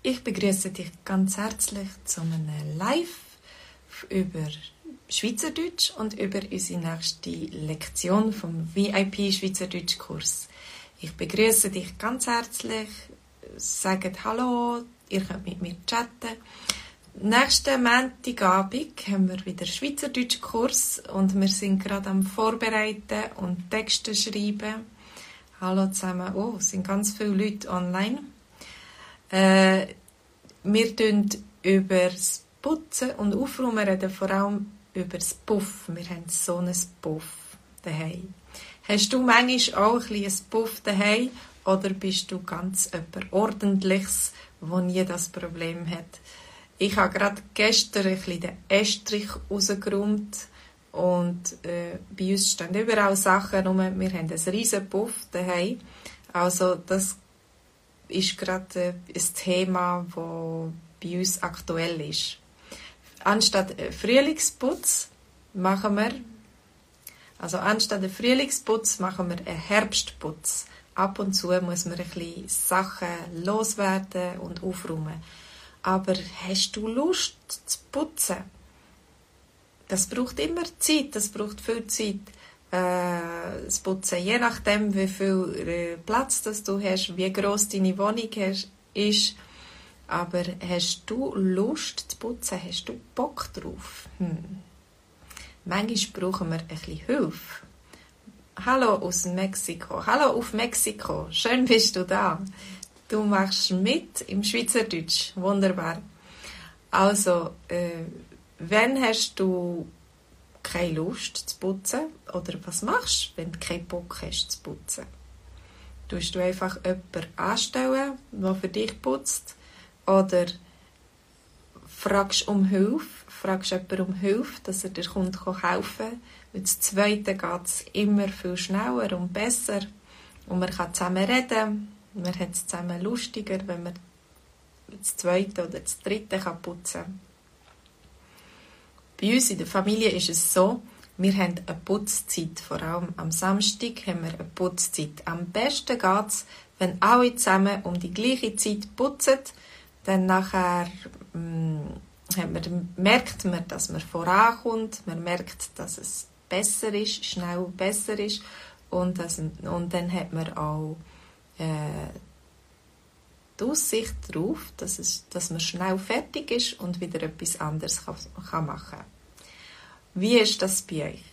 Ich begrüße dich ganz herzlich zu einem Live über Schweizerdeutsch und über unsere nächste Lektion vom VIP Schweizerdeutsch Kurs. Ich begrüße dich ganz herzlich, sagt Hallo, ihr könnt mit mir chatten. Nächsten Montagabend haben wir wieder Schweizerdeutsch Kurs und wir sind gerade am Vorbereiten und Texte schreiben. Hallo zusammen. Oh, es sind ganz viele Leute online. Äh, wir reden über das Putzen und Aufräumen reden vor allem über das Puff. Wir haben so ein Puff daheim. Hast du manchmal auch ein, ein Puff daheim oder bist du ganz etwas Ordentliches, wo nie das Problem hat? Ich habe gerade gestern ein bisschen den Estrich rausgeräumt und äh, bei uns stehen überall Sachen rum. Wir haben einen riesen Puff daheim. Also das ist gerade ein Thema, das bei uns aktuell ist. Anstatt Frühlingsputz machen wir, also anstatt einen Frühlingsputz machen wir einen Herbstputz. Ab und zu muss man ein bisschen Sachen loswerden und aufräumen. Aber hast du Lust zu putzen? Das braucht immer Zeit, das braucht viel Zeit äh, das Putzen. Je nachdem, wie viel äh, Platz das du hast, wie groß deine Wohnung ist. Aber hast du Lust zu putzen? Hast du Bock drauf? Hm. Manchmal brauchen wir ein bisschen Hilfe. Hallo aus Mexiko. Hallo auf Mexiko. Schön bist du da. Du machst mit im Schweizerdeutsch. Wunderbar. Also, äh, wenn hast du keine Lust zu putzen? Oder was machst du, wenn du keinen Bock hast zu putzen? Tust du einfach jemanden anstellen, der für dich putzt? Oder fragst um Hilfe, fragst jemanden um Hilfe, dass er dir kommt helfen Mit das Zweite geht es immer viel schneller und besser. Und man kann zusammen reden. Man hat es zusammen lustiger, wenn man das Zweite oder das Dritte putzen kann. Bei uns in der Familie ist es so, wir haben eine Putzzeit. Vor allem am Samstag haben wir eine Putzzeit. Am besten geht es, wenn alle zusammen um die gleiche Zeit putzen. Dann nachher mm, man, merkt man, dass man vorankommt. Man merkt, dass es besser ist, schnell besser ist. Und, das, und dann hat man auch äh, die Aussicht darauf, dass, es, dass man schnell fertig ist und wieder etwas anderes kann, kann machen kann. Wie ist das bei euch?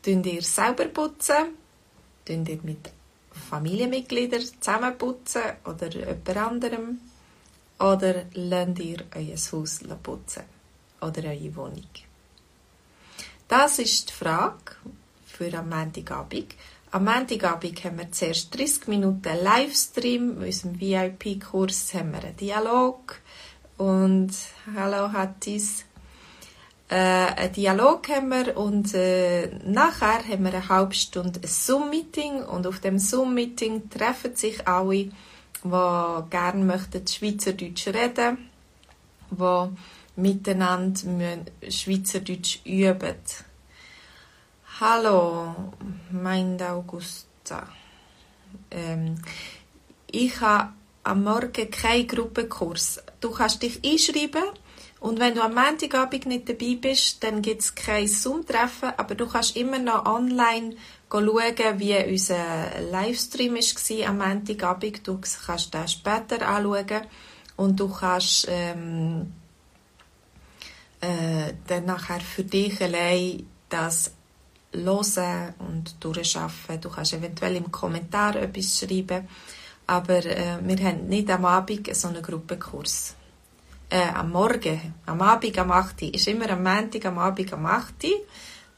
Tun ihr selber putzen? Tun ihr mit Familienmitgliedern zusammen putzen oder jemand anderem? Oder lernt ihr euer Haus putzen? Oder eure Wohnung? Das ist die Frage für am Montagabend. Am Montagabend haben wir zuerst 30 Minuten Livestream. In unserem VIP-Kurs haben wir einen Dialog. Und hallo Hattis. Äh, einen Dialog haben wir und äh, nachher haben wir eine halbe Stunde ein Zoom-Meeting und auf dem Zoom-Meeting treffen sich alle, die gerne möchten Schweizerdeutsch reden, die miteinander Schweizerdeutsch üben. Hallo, mein Augusta. Ähm, ich habe am Morgen keinen Gruppenkurs. Du kannst dich einschreiben und wenn du am Montagabend nicht dabei bist, dann gibt es kein Zoom-Treffen, aber du kannst immer noch online schauen, wie unser Livestream war am Montagabend. Du kannst den später anschauen und du kannst ähm, äh, dann nachher für dich allein das hören und durchschaffen. Du kannst eventuell im Kommentar etwas schreiben, aber äh, wir haben nicht am Abend so einen Gruppenkurs. Äh, am Morgen, am Abend am 8. Ist immer am Montag am Abend am 8.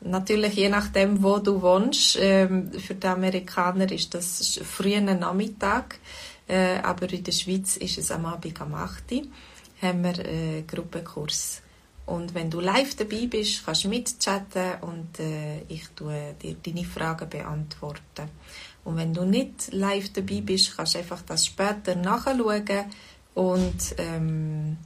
Natürlich je nachdem, wo du wohnst. Ähm, für die Amerikaner ist das früher Nachmittag, äh, aber in der Schweiz ist es am Abend am 8. haben wir äh, Gruppenkurs. Und wenn du live dabei bist, kannst du mitchatten und äh, ich tue dir deine Fragen beantworten. Und wenn du nicht live dabei bist, kannst du einfach das später nachschauen und ähm,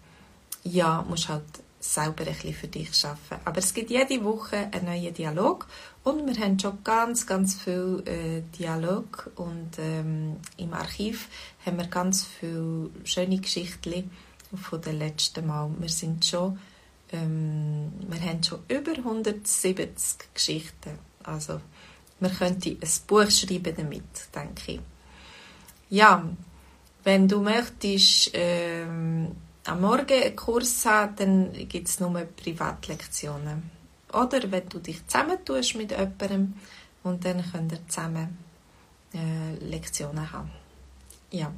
ja, musst halt selber ein bisschen für dich arbeiten. Aber es gibt jede Woche einen neuen Dialog und wir haben schon ganz, ganz viel äh, Dialog und ähm, im Archiv haben wir ganz viele schöne Geschichten von den letzten Mal. Wir sind schon, ähm, wir haben schon über 170 Geschichten. Also, man könnte ein Buch schreiben damit, denke ich. Ja, wenn du möchtest, ähm, am Morgen einen Kurs haben, dann gibt es nur Privatlektionen. Oder wenn du dich zusammentust mit jemandem und dann könnt ihr zusammen äh, Lektionen haben. Ja.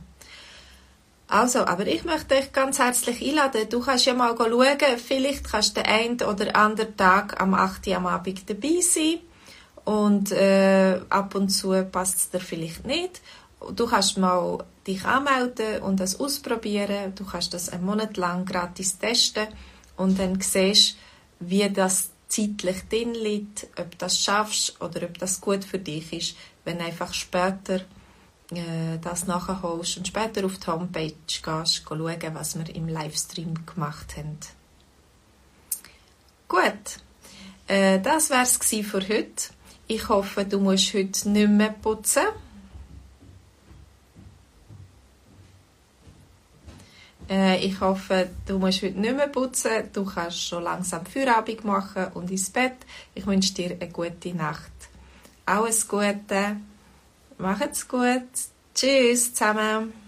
Also, aber ich möchte dich ganz herzlich einladen. Du kannst ja mal schauen, vielleicht kannst du den einen oder anderen Tag am 8. Uhr am Abend dabei sein. Und äh, ab und zu passt es dir vielleicht nicht. Du kannst mal dich anmelden und das ausprobieren. Du kannst das einen Monat lang gratis testen und dann siehst, wie das zeitlich drin liegt, ob das schaffst oder ob das gut für dich ist, wenn einfach später äh, das nachholst und später auf die Homepage gehst, schauen, was wir im Livestream gemacht haben. Gut, äh, das wär's für heute. Ich hoffe, du musst heute nicht mehr putzen. Äh, ich hoffe, du musst heute nicht mehr putzen. Du kannst schon langsam Feierabend machen und ins Bett. Ich wünsche dir eine gute Nacht. Alles Gute. Macht's gut. Tschüss zusammen.